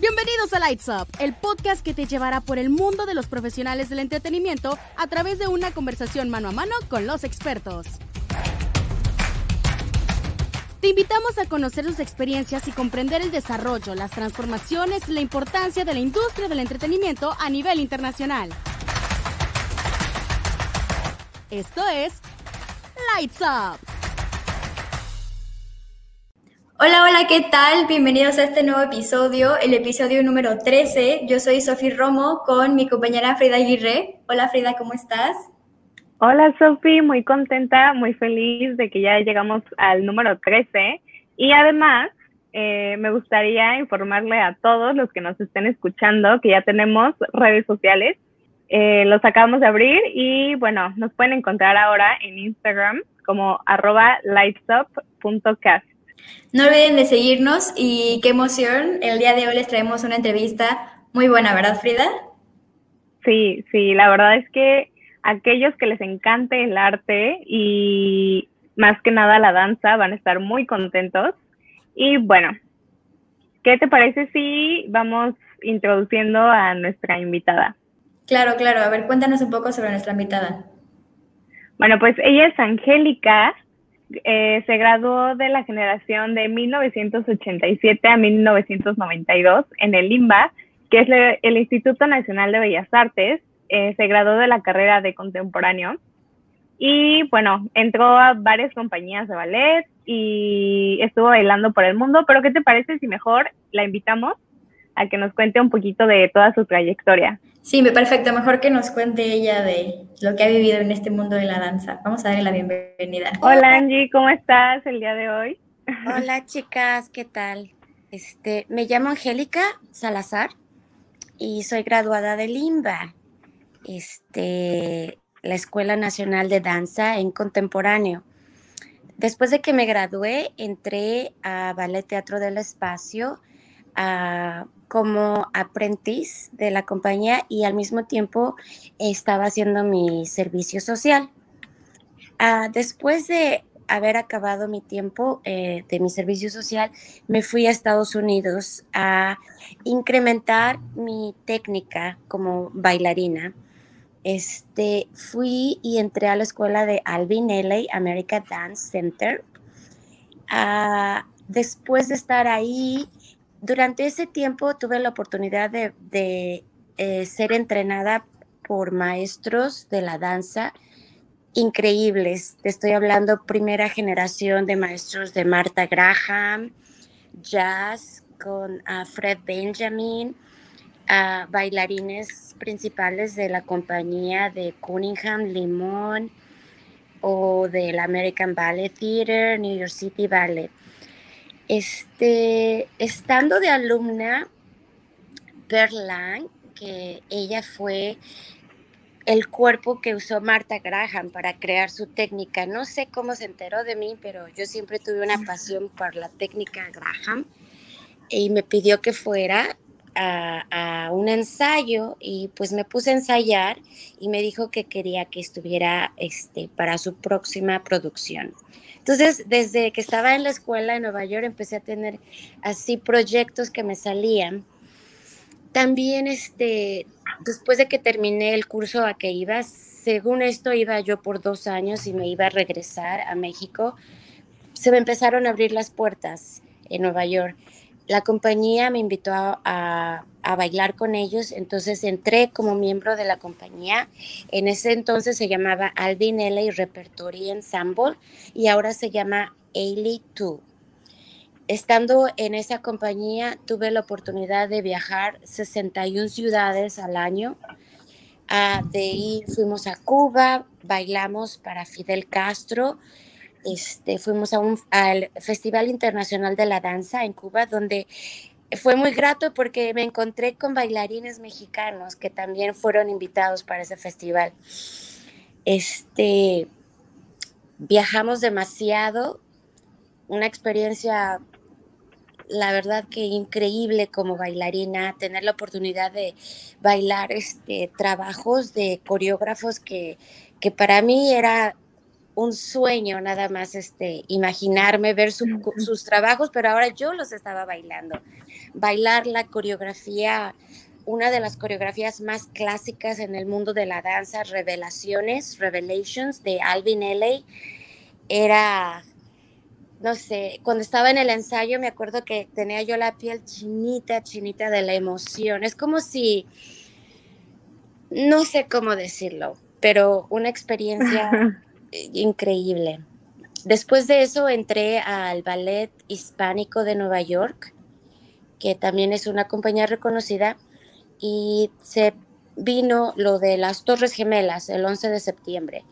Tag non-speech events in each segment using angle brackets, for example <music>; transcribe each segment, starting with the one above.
Bienvenidos a Lights Up, el podcast que te llevará por el mundo de los profesionales del entretenimiento a través de una conversación mano a mano con los expertos. Te invitamos a conocer sus experiencias y comprender el desarrollo, las transformaciones y la importancia de la industria del entretenimiento a nivel internacional. Esto es Lights Up. Hola, hola, ¿qué tal? Bienvenidos a este nuevo episodio, el episodio número 13. Yo soy Sofía Romo con mi compañera Frida Aguirre. Hola Frida, ¿cómo estás? Hola Sofía, muy contenta, muy feliz de que ya llegamos al número 13 y además eh, me gustaría informarle a todos los que nos estén escuchando que ya tenemos redes sociales. Eh, los acabamos de abrir y bueno, nos pueden encontrar ahora en Instagram como arroba lightsup.cast. No olviden de seguirnos y qué emoción. El día de hoy les traemos una entrevista muy buena, ¿verdad, Frida? Sí, sí, la verdad es que aquellos que les encante el arte y más que nada la danza van a estar muy contentos. Y bueno, ¿qué te parece si vamos introduciendo a nuestra invitada? Claro, claro. A ver, cuéntanos un poco sobre nuestra invitada. Bueno, pues ella es Angélica, eh, se graduó de la generación de 1987 a 1992 en el IMBA, que es el Instituto Nacional de Bellas Artes. Eh, se graduó de la carrera de contemporáneo y bueno, entró a varias compañías de ballet y estuvo bailando por el mundo, pero ¿qué te parece si mejor la invitamos a que nos cuente un poquito de toda su trayectoria? Sí, me perfecto. Mejor que nos cuente ella de lo que ha vivido en este mundo de la danza. Vamos a darle la bienvenida. Hola Angie, ¿cómo estás el día de hoy? Hola chicas, ¿qué tal? Este, me llamo Angélica Salazar y soy graduada de Limba, este, la Escuela Nacional de Danza en Contemporáneo. Después de que me gradué, entré a Ballet Teatro del Espacio a como aprendiz de la compañía y al mismo tiempo estaba haciendo mi servicio social. Ah, después de haber acabado mi tiempo eh, de mi servicio social, me fui a Estados Unidos a incrementar mi técnica como bailarina. Este, fui y entré a la escuela de Alvin Ailey America Dance Center. Ah, después de estar ahí, durante ese tiempo tuve la oportunidad de, eh, ser entrenada por maestros de la danza increíbles. Te estoy hablando primera generación de maestros de Marta Graham, jazz con ah, Fred Benjamin, uh, bailarines principales de la compañía de Cunningham Limón o del American Ballet Theater, New York City Ballet. Este, estando de alumna, Lang, que ella fue el cuerpo que usó Marta Graham para crear su técnica. No sé cómo se enteró de mí, pero yo siempre tuve una pasión por la técnica Graham y me pidió que fuera a, a, un ensayo y pues me puse a ensayar y me dijo que quería que estuviera este, para su próxima producción. Entonces, desde que estaba en la escuela en Nueva York, empecé a tener así proyectos que me salían. También, este, después de que terminé el curso a que iba, según esto iba yo por dos años y me iba a regresar a México, se me empezaron a abrir las puertas en Nueva York la compañía me invitó a, bailar con ellos, entonces entré como miembro de la compañía. En ese entonces se llamaba Alvin L. Repertory Ensemble y ahora se llama Ailey 2. Estando en esa compañía tuve la oportunidad de viajar 61 ciudades al año. Ah, de ahí fuimos a Cuba, bailamos para Fidel Castro, este, fuimos a un, al Festival Internacional de la Danza en Cuba, donde fue muy grato porque me encontré con bailarines mexicanos que también fueron invitados para ese festival. Este, viajamos demasiado, una experiencia, la verdad que increíble como bailarina, tener la oportunidad de bailar este, trabajos de coreógrafos que, que para mí era un sueño nada más este, imaginarme, ver sus trabajos, pero ahora yo los estaba bailando. Bailar la coreografía, una de las coreografías más clásicas en el mundo de la danza, Revelaciones, Revelations de Alvin Ailey, era, no sé, cuando estaba en el ensayo me acuerdo que tenía yo la piel chinita, chinita de la emoción. Es como si, no sé cómo decirlo, pero una <laughs> experiencia increíble. Después de eso entré al Ballet Hispánico de Nueva York, que también es una compañía reconocida, y se vino lo de las Torres Gemelas el 11 de septiembre.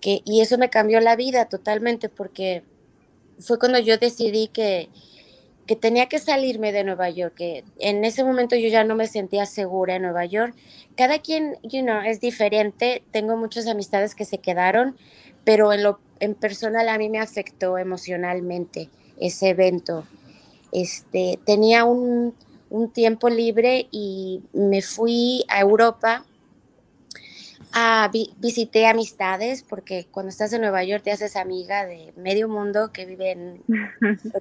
Que, y eso me cambió la vida totalmente porque fue cuando yo decidí que, que tenía que salirme de Nueva York, que en ese momento yo ya no me sentía segura en Nueva York. Cada quien, you es diferente. Tengo muchas amistades que se quedaron, pero en lo en personal a mí me afectó emocionalmente ese evento. Este, tenía un, un tiempo libre y me fui a Europa a visité amistades porque cuando estás en Nueva York te haces amiga de medio mundo que vive <laughs> en,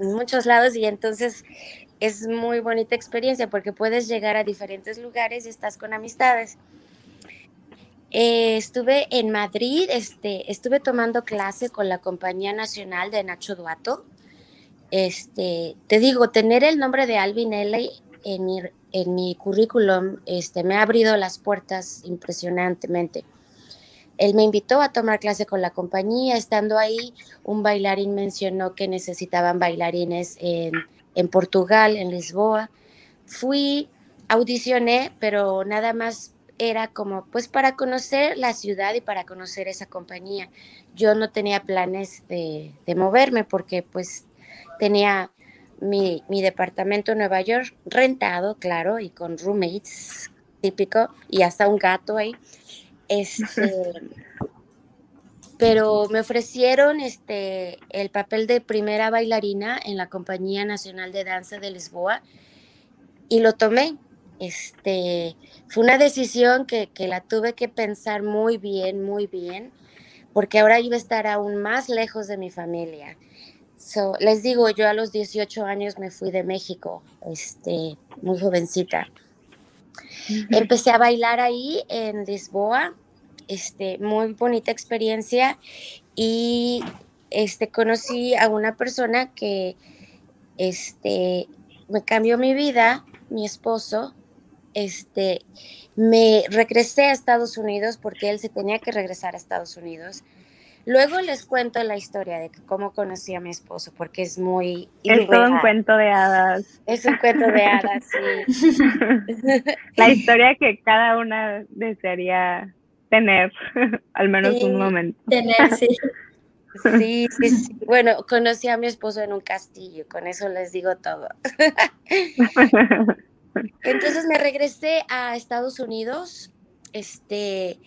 muchos lados y entonces es muy bonita experiencia porque puedes llegar a diferentes lugares y estás con amistades. Eh, estuve en Madrid, este, estuve tomando clase con la Compañía Nacional de Nacho Duato. Este, te digo, tener el nombre de Alvin L. en mi, en mi currículum este, me ha abrido las puertas impresionantemente. Él me invitó a tomar clase con la compañía. Estando ahí, un bailarín mencionó que necesitaban bailarines en, en Portugal, en Lisboa. Fui, audicioné, pero nada más era como pues para conocer la ciudad y para conocer esa compañía. Yo no tenía planes de, moverme porque pues tenía mi, departamento en Nueva York rentado, claro, y con roommates, típico, y hasta un gato ahí. Este, <laughs> pero me ofrecieron este, el papel de primera bailarina en la Compañía Nacional de Danza de Lisboa y lo tomé. Este, fue una decisión que, la tuve que pensar muy bien, muy bien, porque ahora iba a estar aún más lejos de mi familia. Les digo, yo a los 18 años me fui de México, este, muy jovencita. Empecé a bailar ahí en Lisboa, este, muy bonita experiencia y este, conocí a una persona que este, me cambió mi vida, mi esposo, este, me regresé a Estados Unidos porque él se tenía que regresar a Estados Unidos. Luego les cuento la historia de cómo conocí a mi esposo, porque es muy... Es todo un cuento de hadas. Es un cuento de hadas, sí. <laughs> la historia que cada una desearía tener, <laughs> al menos un momento. Tener, sí. Sí, sí, sí. Bueno, conocí a mi esposo en un castillo, con eso les digo todo. <laughs> Entonces me regresé a Estados Unidos, este,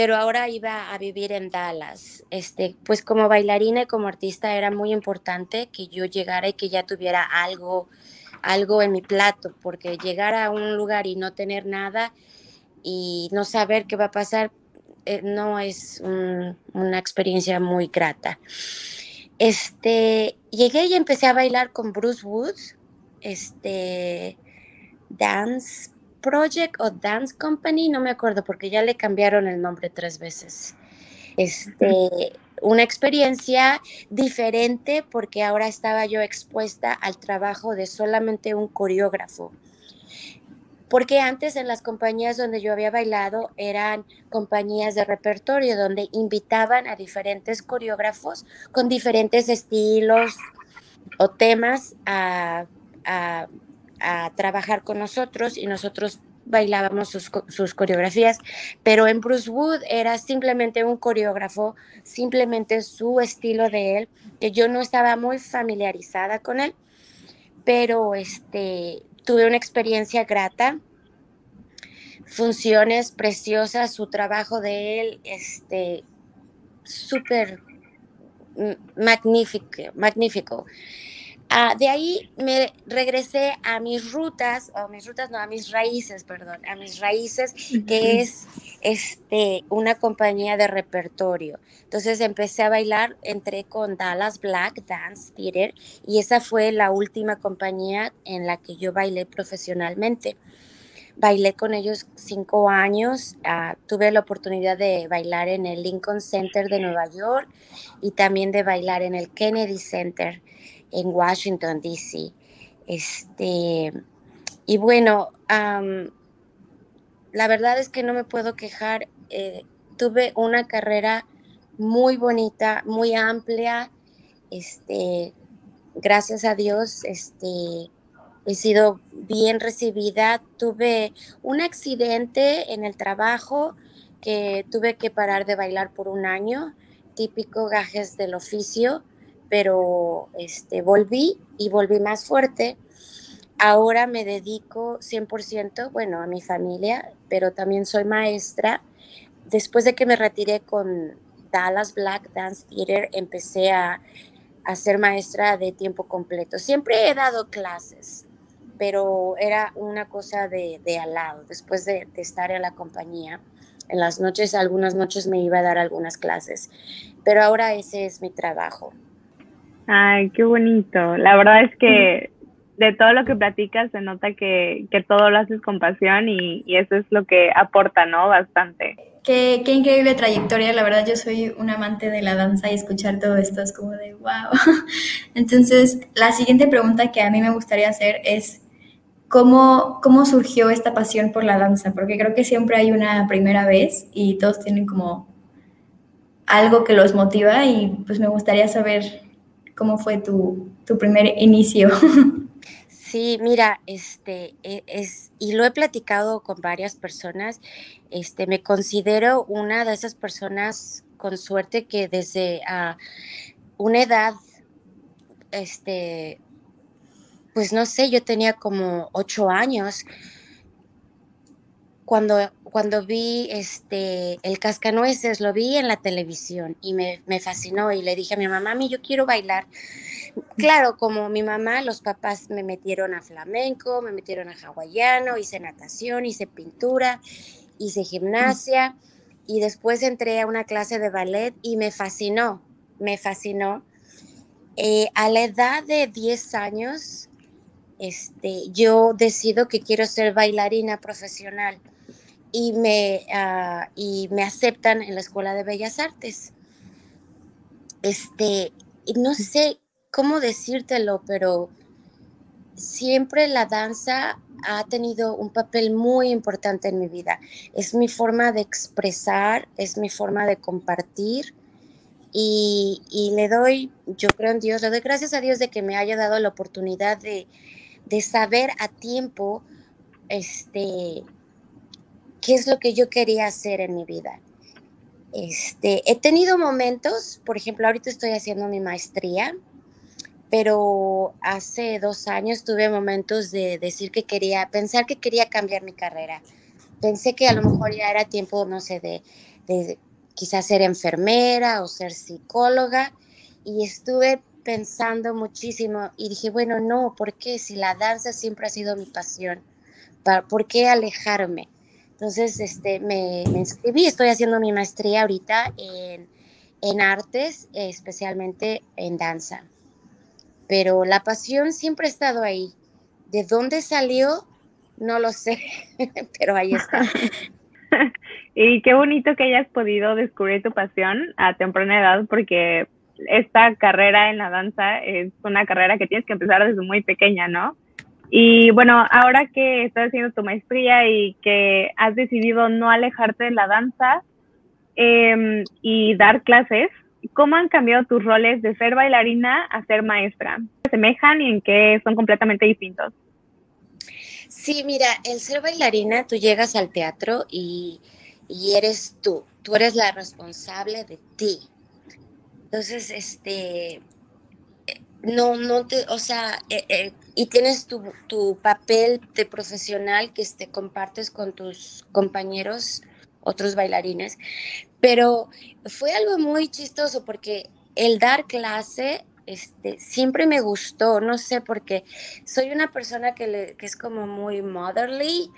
pero ahora iba a vivir en Dallas. Este, pues como bailarina y como artista era muy importante que yo llegara y que ya tuviera algo, algo en mi plato, porque llegar a un lugar y no tener nada y no saber qué va a pasar eh, no es una experiencia muy grata. Este, llegué y empecé a bailar con Bruce Woods, este, Dance Project o Dance Company, no me acuerdo porque ya le cambiaron el nombre tres veces. Este, una experiencia diferente porque ahora estaba yo expuesta al trabajo de solamente un coreógrafo. Porque antes en las compañías donde yo había bailado eran compañías de repertorio donde invitaban a diferentes coreógrafos con diferentes estilos o temas a, a a trabajar con nosotros y nosotros bailábamos sus, coreografías, pero en Bruce Wood era simplemente un coreógrafo, simplemente su estilo de él, que yo no estaba muy familiarizada con él, pero este, tuve una experiencia grata, funciones preciosas, su trabajo de él, este, súper magnífico, magnífico Ah, de ahí me regresé a mis rutas, o mis rutas, no, a mis raíces, perdón, a mis raíces, que es este, una compañía de repertorio. Entonces empecé a bailar, entré con Dallas Black Dance Theater y esa fue la última compañía en la que yo bailé profesionalmente. Bailé con ellos cinco años, ah, tuve la oportunidad de bailar en el Lincoln Center de Nueva York y también de bailar en el Kennedy Center en Washington, D.C. Este, y bueno, la verdad es que no me puedo quejar. Eh, tuve una carrera muy bonita, muy amplia. Este, gracias a Dios, este, he sido bien recibida. Tuve un accidente en el trabajo que tuve que parar de bailar por un año, típico gajes del oficio pero este, volví y volví más fuerte. Ahora me dedico 100%, bueno, a mi familia, pero también soy maestra. Después de que me retiré con Dallas Black Dance Theater, empecé a, a ser maestra de tiempo completo. Siempre he dado clases, pero era una cosa de, de al lado, después de, de estar en la compañía. En las noches, algunas noches me iba a dar algunas clases, pero ahora ese es mi trabajo. Ay, qué bonito. La verdad es que de todo lo que platicas se nota que, que todo lo haces con pasión y, y, eso es lo que aporta, ¿no? Bastante. Qué, qué, increíble trayectoria, la verdad yo soy un amante de la danza y escuchar todo esto es como de wow. <laughs> Entonces, la siguiente pregunta que a mí me gustaría hacer es, ¿cómo, ¿cómo surgió esta pasión por la danza? Porque creo que siempre hay una primera vez y todos tienen como algo que los motiva y pues me gustaría saber ¿Cómo fue tu, tu primer inicio? <laughs> Sí, mira, este e, es y lo he platicado con varias personas. Este, me considero una de esas personas con suerte que desde a una edad, este, pues no sé, yo tenía como ocho años cuando cuando vi este el cascanueces, lo vi en la televisión y me, me, fascinó y le dije a mi mamá, mami, yo quiero bailar. Claro, como mi mamá, los papás me metieron a flamenco, me metieron a hawaiano, hice natación, hice pintura, hice gimnasia y después entré a una clase de ballet y me fascinó, me fascinó. Eh, a la edad de 10 años, este, yo decido que quiero ser bailarina profesional y me, uh, y me aceptan en la Escuela de Bellas Artes. Este, no sé cómo decírtelo, pero siempre la danza ha tenido un papel muy importante en mi vida. Es mi forma de expresar, es mi forma de compartir y, y, le doy, yo creo en Dios, le doy gracias a Dios de que me haya dado la oportunidad de, de saber a tiempo este, qué es lo que yo quería hacer en mi vida. Este, he tenido momentos, por ejemplo, ahorita estoy haciendo mi maestría, pero hace dos años tuve momentos de decir que quería, pensar que quería cambiar mi carrera. Pensé que a lo mejor ya era tiempo, no sé, de, de quizás ser enfermera o ser psicóloga, y estuve pensando muchísimo y dije, bueno, no, ¿por qué? Si la danza siempre ha sido mi pasión, ¿por qué alejarme? Entonces, este, me, inscribí, estoy haciendo mi maestría ahorita en, en artes, especialmente en danza. Pero la pasión siempre ha estado ahí. ¿De dónde salió? No lo sé, <laughs> pero ahí está. <laughs> y qué bonito que hayas podido descubrir tu pasión a temprana edad, porque esta carrera en la danza es una carrera que tienes que empezar desde muy pequeña, ¿no? Y bueno, ahora que estás haciendo tu maestría y que has decidido no alejarte de la danza eh, y dar clases, ¿cómo han cambiado tus roles de ser bailarina a ser maestra? ¿Se y en qué son completamente distintos? Sí, mira, el ser bailarina, tú llegas al teatro y, y eres tú, tú eres la responsable de ti. Entonces, este, no, no te, o sea, eh, eh, y tienes tu, tu, papel de profesional que te este, compartes con tus compañeros, otros bailarines, pero fue algo muy chistoso porque el dar clase este, siempre me gustó, no sé, porque soy una persona que, es como muy motherly,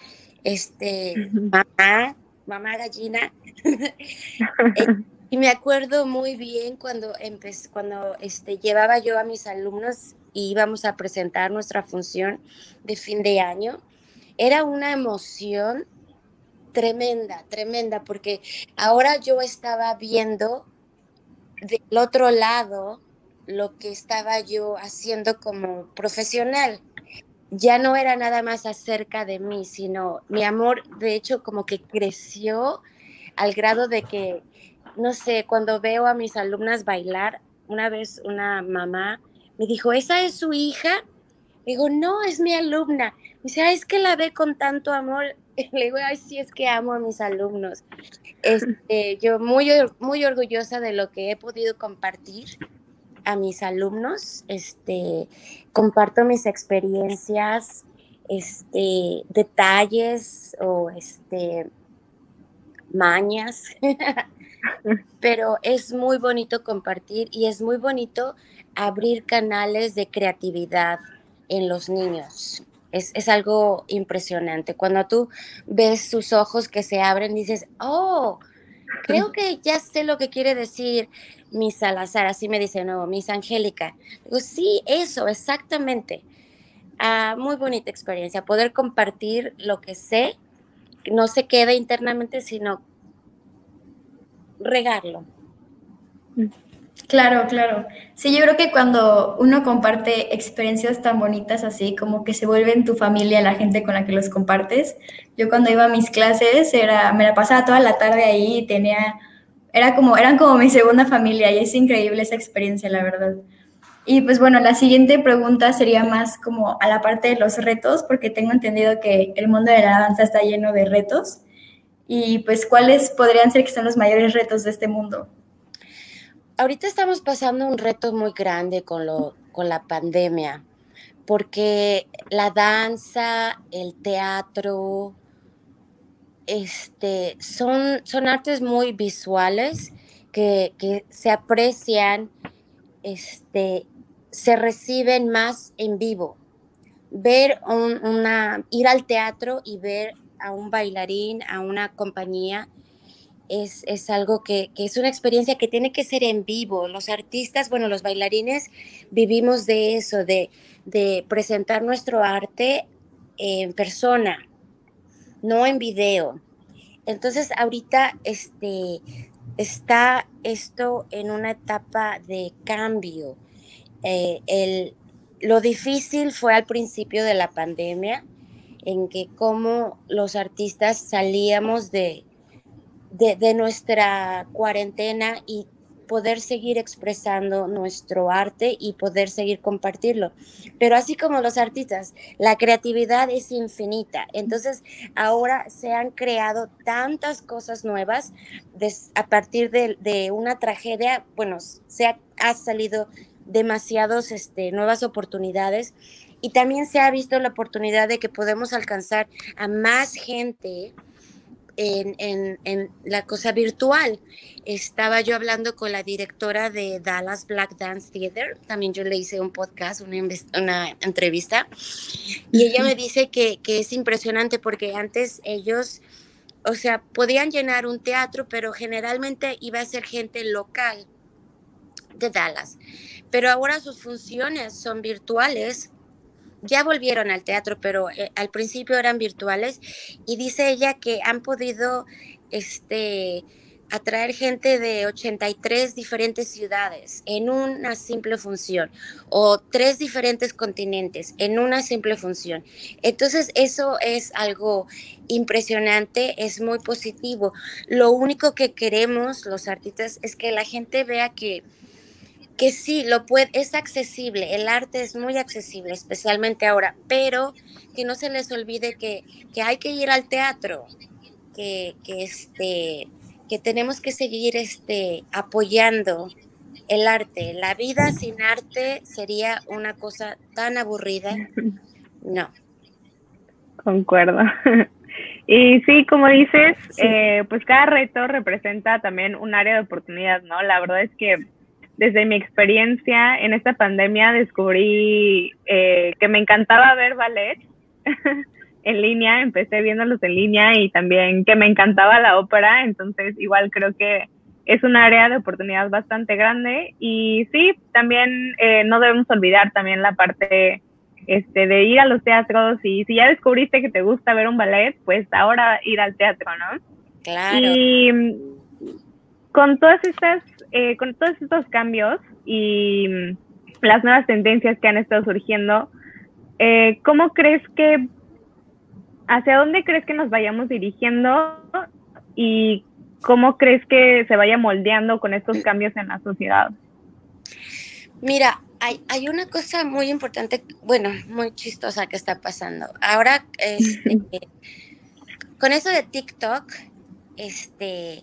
este, mamá, mamá gallina. <laughs> Y me acuerdo muy bien cuando, empecé, cuando este, llevaba yo a mis alumnos y íbamos a presentar nuestra función de fin de año. Era una emoción tremenda, tremenda, porque ahora yo estaba viendo del otro lado lo que estaba yo haciendo como profesional. Ya no era nada más acerca de mí, sino mi amor, de hecho, como que creció al grado de que, no sé, cuando veo a mis alumnas bailar, una vez una mamá me dijo, ¿esa es su hija? Digo, no, es mi alumna. Me dice, es que la ve con tanto amor. <laughs> Le digo, ay, sí, es que amo a mis alumnos. Este, yo muy, muy orgullosa de lo que he podido compartir a mis alumnos. Este, comparto mis experiencias, este, detalles o este, mañas. <laughs> Pero es muy bonito compartir y es muy bonito abrir canales de creatividad en los niños. Es, algo impresionante. Cuando tú ves sus ojos que se abren, dices, oh, creo que ya sé lo que quiere decir Miss Salazar. Así me dice, no, Miss Angélica. Digo, sí, eso, exactamente. Ah, muy bonita experiencia, poder compartir lo que sé, no se queda internamente, sino regarlo. Mm. Claro, claro. Sí, yo creo que cuando uno comparte experiencias tan bonitas así, como que se vuelven tu familia la gente con la que los compartes. Yo cuando iba a mis clases era, me la pasaba toda la tarde ahí y tenía, era como, eran como mi segunda familia y es increíble esa experiencia, la verdad. Y pues bueno, la siguiente pregunta sería más como a la parte de los retos, porque tengo entendido que el mundo de la danza está lleno de retos. Y pues, ¿cuáles podrían ser que son los mayores retos de este mundo? Ahorita estamos pasando un reto muy grande con, lo, con la pandemia, porque la danza, el teatro, este, son, son artes muy visuales que, se aprecian, este, se reciben más en vivo. Ver una, ir al teatro y ver a un bailarín, a una compañía, es, algo que, es una experiencia que tiene que ser en vivo. Los artistas, bueno, los bailarines vivimos de eso, de, presentar nuestro arte en persona, no en video. Entonces, ahorita este, está esto en una etapa de cambio. Eh, lo difícil fue al principio de la pandemia, en que como los artistas salíamos de, de, nuestra cuarentena y poder seguir expresando nuestro arte y poder seguir compartirlo. Pero así como los artistas, la creatividad es infinita. Entonces, ahora se han creado tantas cosas nuevas a partir de, una tragedia. Bueno, se ha, salido demasiadas este, nuevas oportunidades y también se ha visto la oportunidad de que podemos alcanzar a más gente en, la cosa virtual. Estaba yo hablando con la directora de Dallas Black Dance Theater, también yo le hice un podcast, una, una entrevista, y ella me dice que, que es impresionante porque antes ellos, o sea, podían llenar un teatro, pero generalmente iba a ser gente local de Dallas. Pero ahora sus funciones son virtuales ya volvieron al teatro, pero eh, al principio eran virtuales y dice ella que han podido este, atraer gente de 83 diferentes ciudades en una simple función o tres diferentes continentes en una simple función. Entonces eso es algo impresionante, es muy positivo. Lo único que queremos los artistas es que la gente vea que que sí, lo puede, es accesible, el arte es muy accesible, especialmente ahora, pero que no se les olvide que, hay que ir al teatro, que, este, que tenemos que seguir este, apoyando el arte. La vida sin arte sería una cosa tan aburrida. No. Concuerdo. <laughs> Y sí, como dices, eh, pues cada reto representa también un área de oportunidad, ¿no? La verdad es que desde mi experiencia en esta pandemia descubrí eh, que me encantaba ver ballet <laughs> en línea, empecé viéndolos en línea y también que me encantaba la ópera, entonces igual creo que es un área de oportunidad bastante grande y sí, también eh, no debemos olvidar también la parte este, de ir a los teatros y si ya descubriste que te gusta ver un ballet, pues ahora ir al teatro, ¿no? Claro. Y con todas estas, eh, con todos estos cambios y mm, las nuevas tendencias que han estado surgiendo, eh, ¿cómo crees que, hacia dónde crees que nos vayamos dirigiendo y cómo crees que se vaya moldeando con estos cambios en la sociedad? Mira, hay, hay, una cosa muy importante, bueno, muy chistosa que está pasando. Ahora, este, <laughs> con eso de TikTok, este,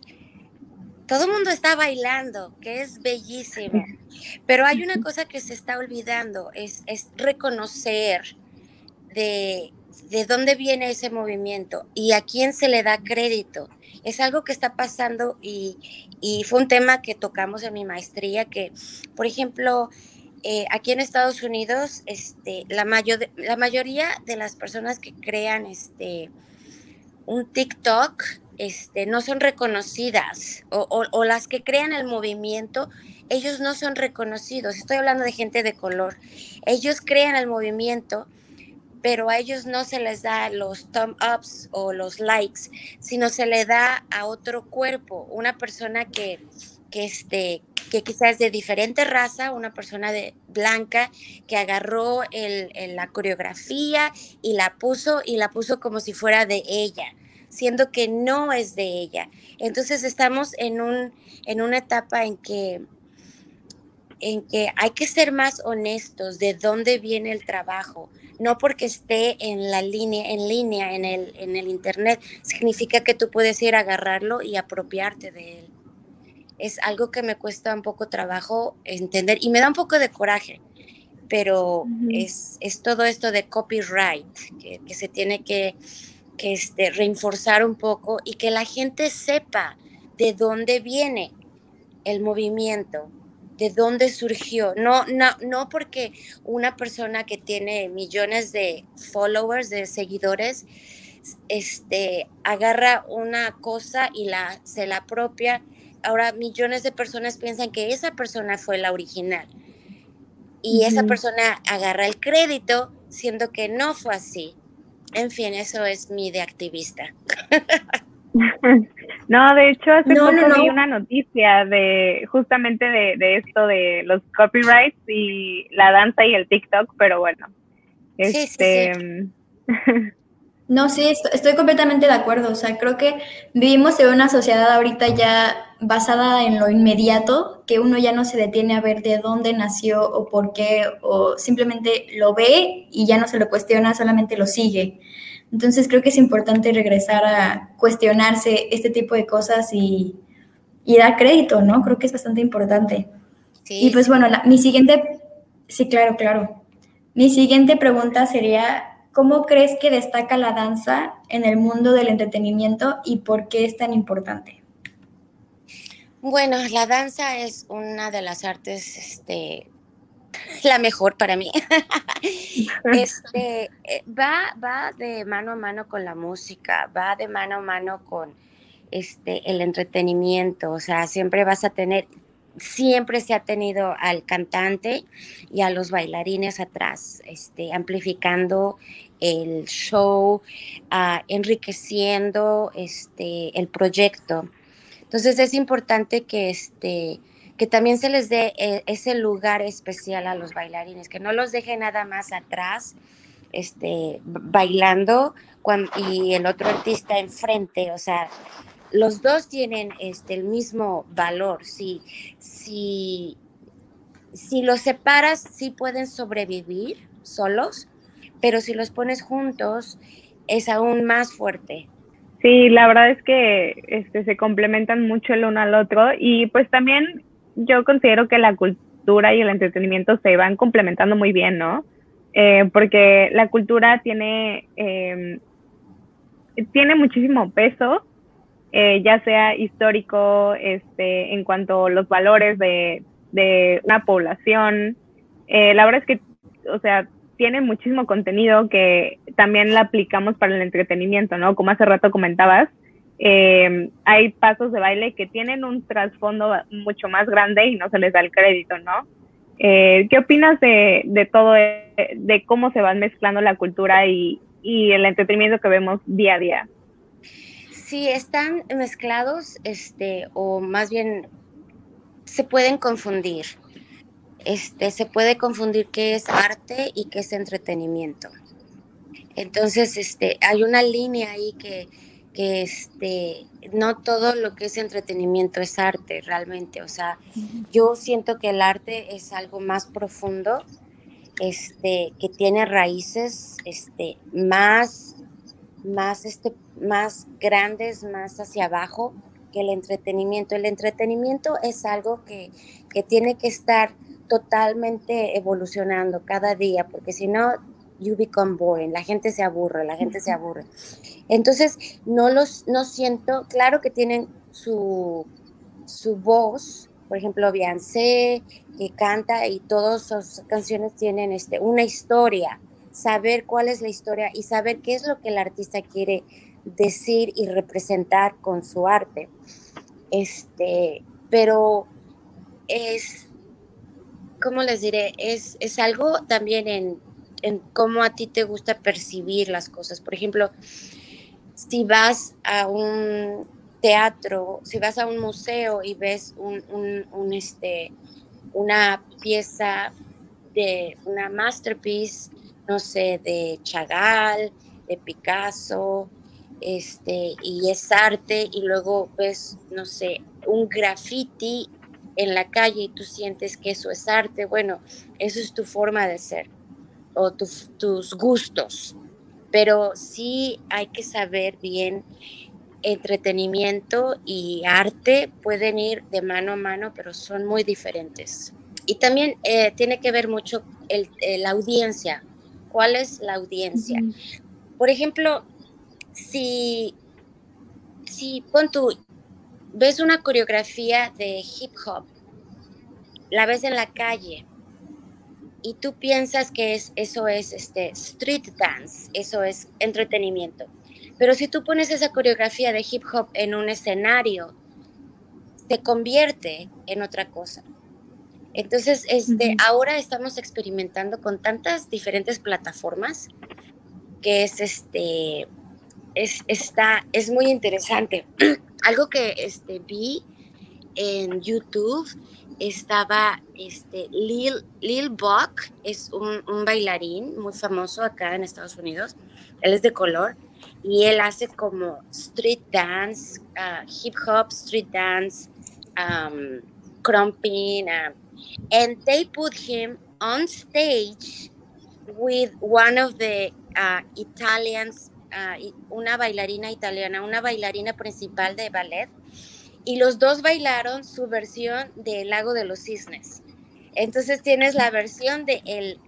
todo el mundo está bailando, que es bellísimo, pero hay una cosa que se está olvidando, es, es reconocer de, de dónde viene ese movimiento y a quién se le da crédito. Es algo que está pasando y, y fue un tema que tocamos en mi maestría, que, por ejemplo, eh, aquí en Estados Unidos, este, la, mayor, la mayoría de las personas que crean este, un TikTok este, no son reconocidas o, las que crean el movimiento, ellos no son reconocidos. Estoy hablando de gente de color. Ellos crean el movimiento, pero a ellos no se les da los thumb ups o los likes, sino se le da a otro cuerpo, una persona que, que, este, que quizás de diferente raza, una persona de blanca que agarró el, la coreografía y la puso y la puso como si fuera de ella, siendo que no es de ella. Entonces estamos en, un, en una etapa en que, en que hay que ser más honestos de dónde viene el trabajo. No porque esté en la línea, en línea, en el, en el internet, significa que tú puedes ir a agarrarlo y apropiarte de él es algo que me cuesta un poco trabajo entender y me da un poco de coraje, pero es, es, todo esto de copyright que, que se tiene que, que este, reforzar un poco y que la gente sepa de dónde viene el movimiento, de dónde surgió. No, no, no porque una persona que tiene millones de followers, de seguidores, este, agarra una cosa y la, se la apropia ahora millones de personas piensan que esa persona fue la original y esa persona agarra el crédito siendo que no fue así. En fin, eso es mi de activista. <laughs> No, de hecho, hace poco vi una noticia de justamente de, de, esto de los copyrights y la danza y el TikTok, pero bueno. Este, <laughs> No, sí, estoy completamente de acuerdo. O sea, creo que vivimos en una sociedad ahorita ya basada en lo inmediato, que uno ya no se detiene a ver de dónde nació o por qué, o simplemente lo ve y ya no se lo cuestiona, solamente lo sigue. Entonces creo que es importante regresar a cuestionarse este tipo de cosas y, y dar crédito, ¿no? Creo que es bastante importante. Y pues bueno, mi siguiente, sí, claro, claro. Mi siguiente pregunta sería, ¿Cómo crees que destaca la danza en el mundo del entretenimiento y por qué es tan importante? Bueno, la danza es una de las artes, este, la mejor para mí. <laughs> este, eh, va, va de mano a mano con la música, va de mano a mano con este, el entretenimiento, o sea, siempre vas a tener, siempre se ha tenido al cantante y a los bailarines atrás, este, amplificando el show, uh, enriqueciendo este, el proyecto. Entonces es importante que, este, que también se les dé eh, ese lugar especial a los bailarines, que no los deje nada más atrás este, bailando y el otro artista enfrente, o sea, los dos tienen este, el mismo valor. Si, si, si los separas, sí pueden sobrevivir solos, pero si los pones juntos, es aún más fuerte. Sí, la verdad es que este, se complementan mucho el uno al otro y pues también yo considero que la cultura y el entretenimiento se van complementando muy bien, ¿no? Eh, porque la cultura tiene, eh, tiene muchísimo peso eh, ya sea histórico, este, en cuanto a los valores de, de una población. Eh, la verdad es que, o sea, tiene muchísimo contenido que también la aplicamos para el entretenimiento, ¿no? Como hace rato comentabas, eh, hay pasos de baile que tienen un trasfondo mucho más grande y no se les da el crédito, ¿no? Eh, ¿Qué opinas de, de todo, de cómo se van mezclando la cultura y, y el entretenimiento que vemos día a día? Sí, están mezclados, este, o más bien se pueden confundir. Este, se puede confundir qué es arte y qué es entretenimiento. Entonces, este, hay una línea ahí que, que este, no todo lo que es entretenimiento es arte realmente. O sea, yo siento que el arte es algo más profundo, este, que tiene raíces este, más, más, este, más grandes, más hacia abajo que el entretenimiento. El entretenimiento es algo que, que tiene que estar totalmente evolucionando cada día, porque si no, you become boring, la gente se aburre, la gente se aburre. Entonces, no los, no siento, claro que tienen su, su voz, por ejemplo, Beyoncé, que canta y todas sus canciones tienen este, una historia, saber cuál es la historia y saber qué es lo que el artista quiere decir y representar con su arte. Este, pero es, ¿cómo les diré? Es, es algo también en, en cómo a ti te gusta percibir las cosas. Por ejemplo, si vas a un teatro, si vas a un museo y ves un, un, este, una pieza de una masterpiece, no sé, de Chagall, de Picasso, este, y es arte, y luego ves, no sé, un graffiti en la calle y tú sientes que eso es arte, bueno, eso es tu forma de ser o tus gustos, pero sí hay que saber bien entretenimiento y arte pueden ir de mano a mano, pero son muy diferentes. Y también eh, tiene que ver mucho el, la audiencia. ¿Cuál es la audiencia? Por ejemplo, si, si pon tú, ves una coreografía de hip hop, la ves en la calle y tú piensas que es, eso es este, street dance, eso es entretenimiento pero si tú pones esa coreografía de hip hop en un escenario, te convierte en otra cosa. Entonces, este, ahora estamos experimentando con tantas diferentes plataformas que es este es, está, es muy interesante. <clears throat> Algo que este, vi en YouTube estaba este, Lil, Lil Buck, es un, bailarín muy famoso acá en Estados Unidos. Él es de color y él hace como street dance, uh, hip hop, street dance, um, crumping, and they put him on stage with one of the uh, Italians, uh, una bailarina italiana, una bailarina principal de ballet, y los dos bailaron su versión de El Lago de los Cisnes. Entonces tienes la versión de el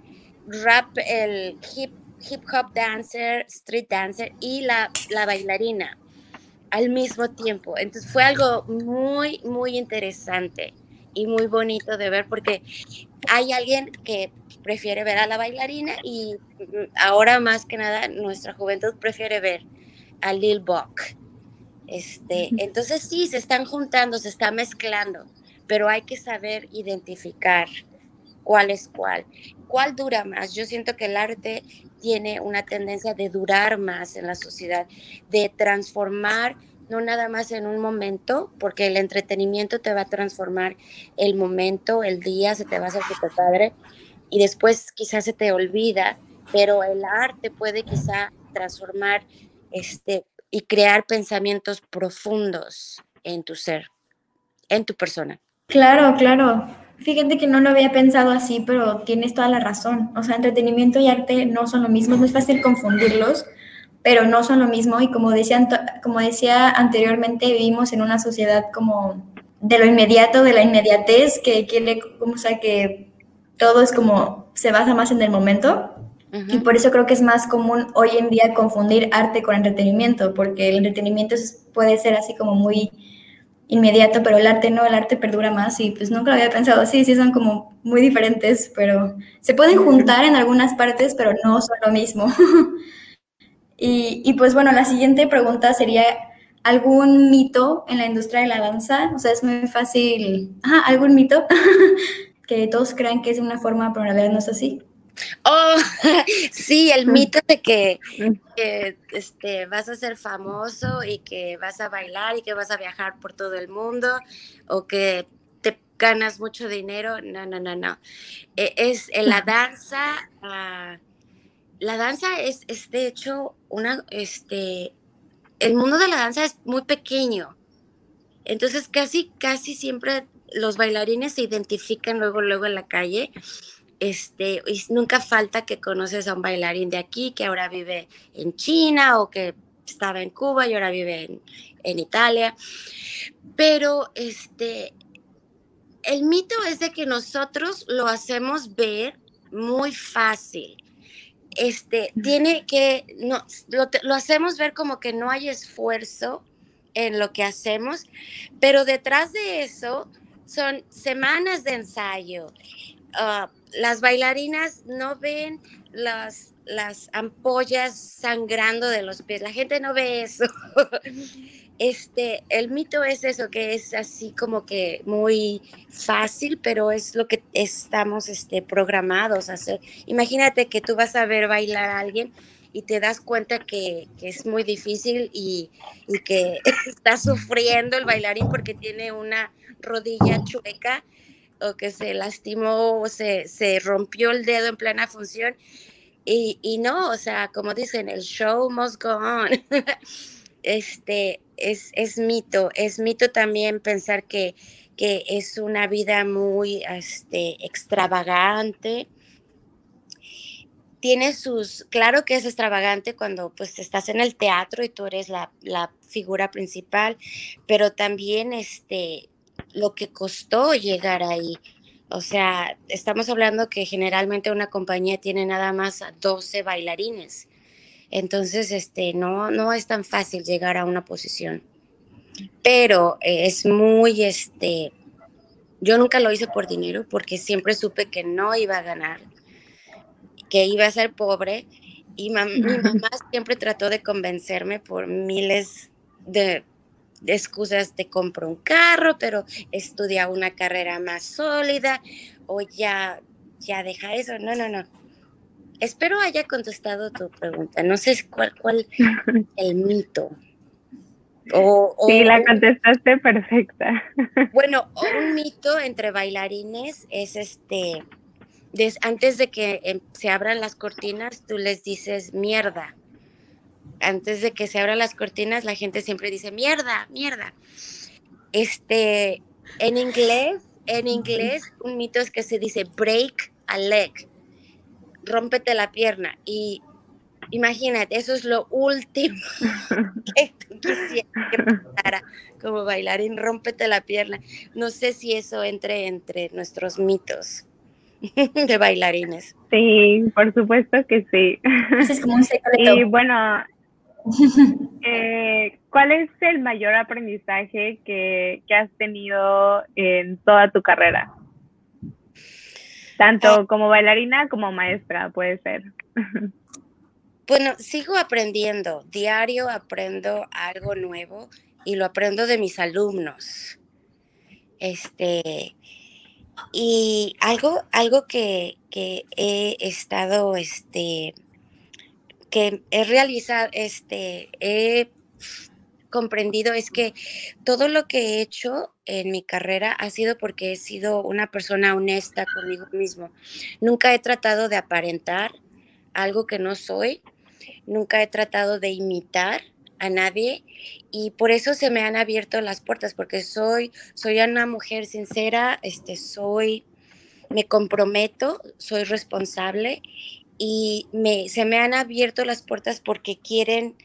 rap, el hip hip hop dancer, street dancer y la, la bailarina al mismo tiempo. Entonces fue algo muy, muy interesante y muy bonito de ver porque hay alguien que prefiere ver a la bailarina y ahora más que nada nuestra juventud prefiere ver a Lil Buck. Este, entonces sí, se están juntando, se está mezclando, pero hay que saber identificar cuál es cuál. ¿Cuál dura más? Yo siento que el arte tiene una tendencia de durar más en la sociedad, de transformar no nada más en un momento, porque el entretenimiento te va a transformar el momento, el día, se te va a hacer super padre y después quizás se te olvida, pero el arte puede quizá transformar este y crear pensamientos profundos en tu ser, en tu persona. Claro, claro. Fíjate que no lo había pensado así, pero tienes toda la razón. O sea, entretenimiento y arte no son lo mismo, es muy fácil confundirlos, pero no son lo mismo. Y como decía, como decía anteriormente, vivimos en una sociedad como de lo inmediato, de la inmediatez, que quiere, o sea, que todo es como, se basa más en el momento. Y por eso creo que es más común hoy en día confundir arte con entretenimiento, porque el entretenimiento puede ser así como muy inmediato, pero el arte no, el arte perdura más y pues nunca lo había pensado así, sí son como muy diferentes, pero se pueden juntar en algunas partes, pero no son lo mismo. <laughs> y, y pues bueno, la siguiente pregunta sería, ¿algún mito en la industria de la danza? O sea, es muy fácil, ajá, ¿algún mito? <laughs> que todos crean que es una forma, pero en realidad no es así. Oh, <laughs> sí, el mito de que, este, vas a ser famoso y que vas a bailar y que vas a viajar por todo el mundo o que te ganas mucho dinero. No, no, no, no. E, es en la danza. Ah, la danza es, es, de hecho una, este, el mundo de la danza es muy pequeño. Entonces casi, casi siempre los bailarines se identifican luego, luego en la calle este, y nunca falta que conoces a un bailarín de aquí que ahora vive en China o que estaba en Cuba y ahora vive en, Italia. Pero este, el mito es de que nosotros lo hacemos ver muy fácil. Este, tiene que, no, lo, lo hacemos ver como que no hay esfuerzo en lo que hacemos, pero detrás de eso son semanas de ensayo, uh, las bailarinas no ven las, las ampollas sangrando de los pies, la gente no ve eso. Este, el mito es eso, que es así como que muy fácil, pero es lo que estamos este, programados a hacer. Imagínate que tú vas a ver bailar a alguien y te das cuenta que, es muy difícil y, y, que <laughs> está sufriendo el bailarín porque tiene una rodilla chueca o que se lastimó o se, se rompió el dedo en plena función. Y, y, no, o sea, como dicen, el show must go on. <laughs> este, es, es mito, es mito también pensar que, que es una vida muy este, extravagante. Tiene sus, claro que es extravagante cuando pues estás en el teatro y tú eres la, la figura principal, pero también este, lo que costó llegar ahí. O sea, estamos hablando que generalmente una compañía tiene nada más 12 bailarines. Entonces, este, no, no es tan fácil llegar a una posición. Pero es muy, este, yo nunca lo hice por dinero porque siempre supe que no iba a ganar, que iba a ser pobre. Y mi mamá siempre trató de convencerme por miles de de excusas te compro un carro, pero estudia una carrera más sólida o ya, ya deja eso. No, no, no. Espero haya contestado tu pregunta. No sé cuál, cuál <laughs> el mito. O, sí, la contestaste perfecta. <laughs> Bueno, un mito entre bailarines es este, antes de que em, se abran las cortinas, tú les dices mierda antes de que se abran las cortinas, la gente siempre dice mierda, mierda. Este, en inglés, en inglés, un mito es que se dice break a leg, rómpete la pierna. Y imagínate, eso es lo último <laughs> que tú quisieras que pasara como bailarín, rómpete la pierna. No sé si eso entre entre nuestros mitos <laughs> de bailarines. Sí, por supuesto que sí. es como un secreto. Y bueno, <laughs> eh, ¿Cuál es el mayor aprendizaje que, has tenido en toda tu carrera? Tanto ah. como bailarina como maestra, puede ser. Bueno, sigo aprendiendo. Diario aprendo algo nuevo y lo aprendo de mis alumnos. Este, y algo, algo que, que he estado este, que he realizado, este, he comprendido es que todo lo que he hecho en mi carrera ha sido porque he sido una persona honesta conmigo mismo. Nunca he tratado de aparentar algo que no soy, nunca he tratado de imitar a nadie y por eso se me han abierto las puertas porque soy soy una mujer sincera, este soy me comprometo, soy responsable y se me han abierto las puertas porque quieren,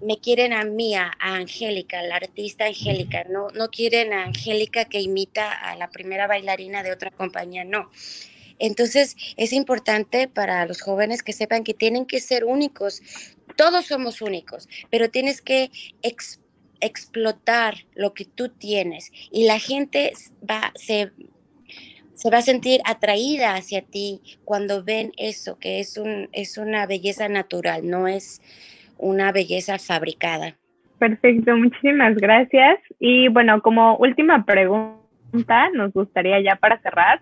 me quieren a mí, a, Angélica, la artista Angélica, no, no quieren a Angélica que imita a la primera bailarina de otra compañía, no. Entonces es importante para los jóvenes que sepan que tienen que ser únicos. Todos somos únicos, pero tienes que explotar lo que tú tienes y la gente va, se, se va a sentir atraída hacia ti cuando ven eso, que es, un, es una belleza natural, no es una belleza fabricada. Perfecto, muchísimas gracias. Y bueno, como última pregunta, nos gustaría ya para cerrar,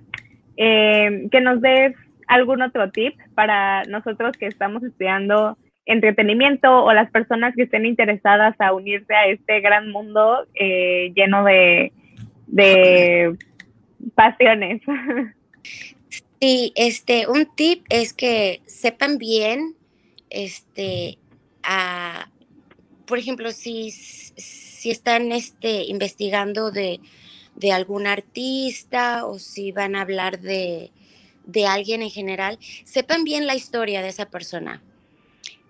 eh, que nos des algún otro tip para nosotros que estamos estudiando entretenimiento o las personas que estén interesadas a unirse a este gran mundo eh, lleno de, de pasiones. Sí, este, un tip es que sepan bien, este, a, por ejemplo, si, si están este, investigando de, de algún artista o si van a hablar de, de alguien en general, sepan bien la historia de esa persona.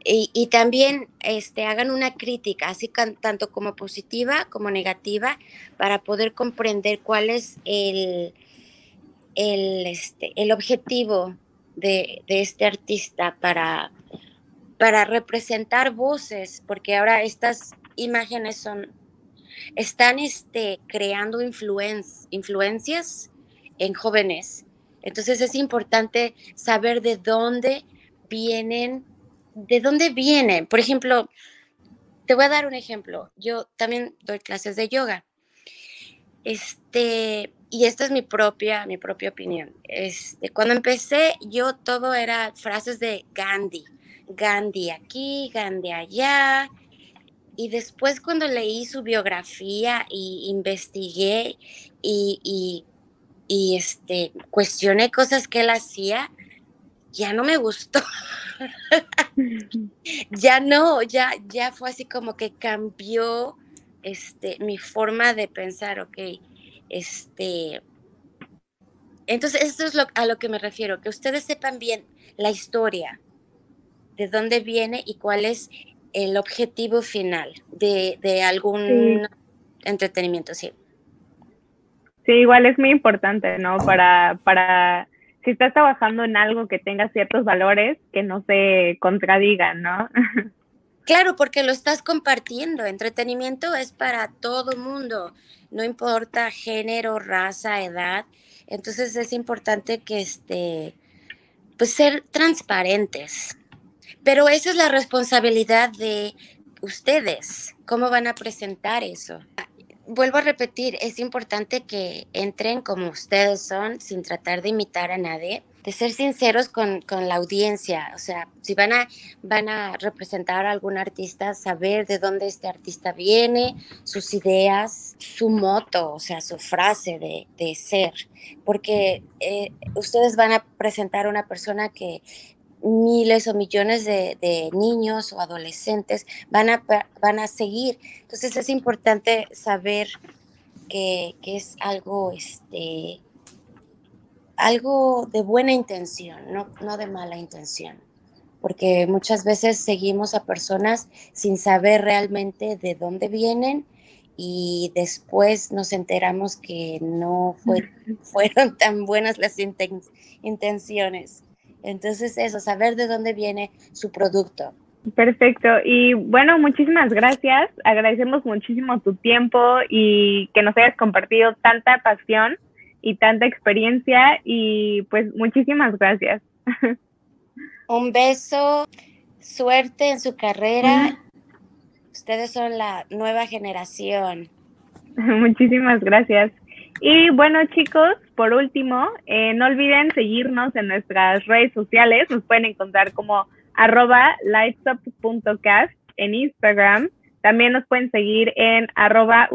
Y, también este, hagan una crítica, así tanto como positiva como negativa, para poder comprender cuál es el, el, este, el objetivo de, de, este artista para, para representar voces, porque ahora estas imágenes son, están este, creando influencias en jóvenes. Entonces es importante saber de dónde vienen, de dónde vienen. Por ejemplo, te voy a dar un ejemplo. Yo también doy clases de yoga. Este, y esta es mi propia, mi propia opinión. Este, cuando empecé, yo todo era frases de Gandhi. Gandhi aquí, Gandhi allá. Y después cuando leí su biografía y investigué y, y y este, cuestioné cosas que él hacía, ya no me gustó. <laughs> ya no, ya, ya fue así como que cambió este, mi forma de pensar, ok, este, entonces eso es lo, a lo que me refiero, que ustedes sepan bien la historia, de dónde viene y cuál es el objetivo final de, de algún entretenimiento, sí. Sí, igual es muy importante, ¿no? Para, para, si estás trabajando en algo que tenga ciertos valores, que no se contradigan, ¿no? <laughs> Claro, porque lo estás compartiendo. Entretenimiento es para todo mundo, no importa género, raza, edad. Entonces es importante que este, pues ser transparentes. Pero esa es la responsabilidad de ustedes. ¿Cómo van a presentar eso? Vuelvo a repetir, es importante que entren como ustedes son, sin tratar de imitar a nadie, de ser sinceros con, la audiencia. O sea, si van a, van a representar a algún artista, saber de dónde este artista viene, sus ideas, su moto, o sea, su frase de, ser. Porque eh, ustedes van a presentar a una persona que miles o millones de, niños o adolescentes van a, van a seguir. Entonces es importante saber que, es algo, este, algo de buena intención, no, no de mala intención. Porque muchas veces seguimos a personas sin saber realmente de dónde vienen y después nos enteramos que no fueron tan buenas las intenciones. Entonces eso, saber de dónde viene su producto. Perfecto. Y bueno, muchísimas gracias. Agradecemos muchísimo tu tiempo y que nos hayas compartido tanta pasión y tanta experiencia y pues muchísimas gracias. <laughs> Un beso, suerte en su carrera. Ustedes son la nueva generación. <laughs> Muchísimas gracias. Y bueno, chicos, por último, eh, no olviden seguirnos en nuestras redes sociales. Nos pueden encontrar como arroba lightsup.cast en Instagram. También nos pueden seguir en arroba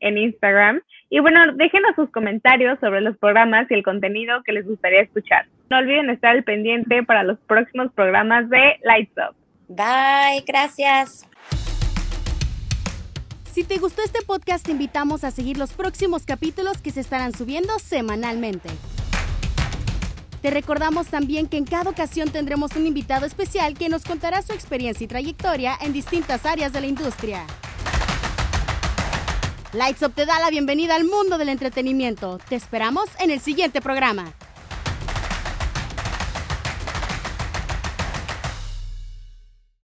en Instagram. Y bueno, déjenos sus comentarios sobre los programas y el contenido que les gustaría escuchar. No olviden estar al pendiente para los próximos programas de Lights Up. Bye, gracias. Si te gustó este podcast, te invitamos a seguir los próximos capítulos que se estarán subiendo semanalmente. Te recordamos también que en cada ocasión tendremos un invitado especial que nos contará su experiencia y trayectoria en distintas áreas de la industria. Lights Up te da la bienvenida al mundo del entretenimiento. Te esperamos en el siguiente programa.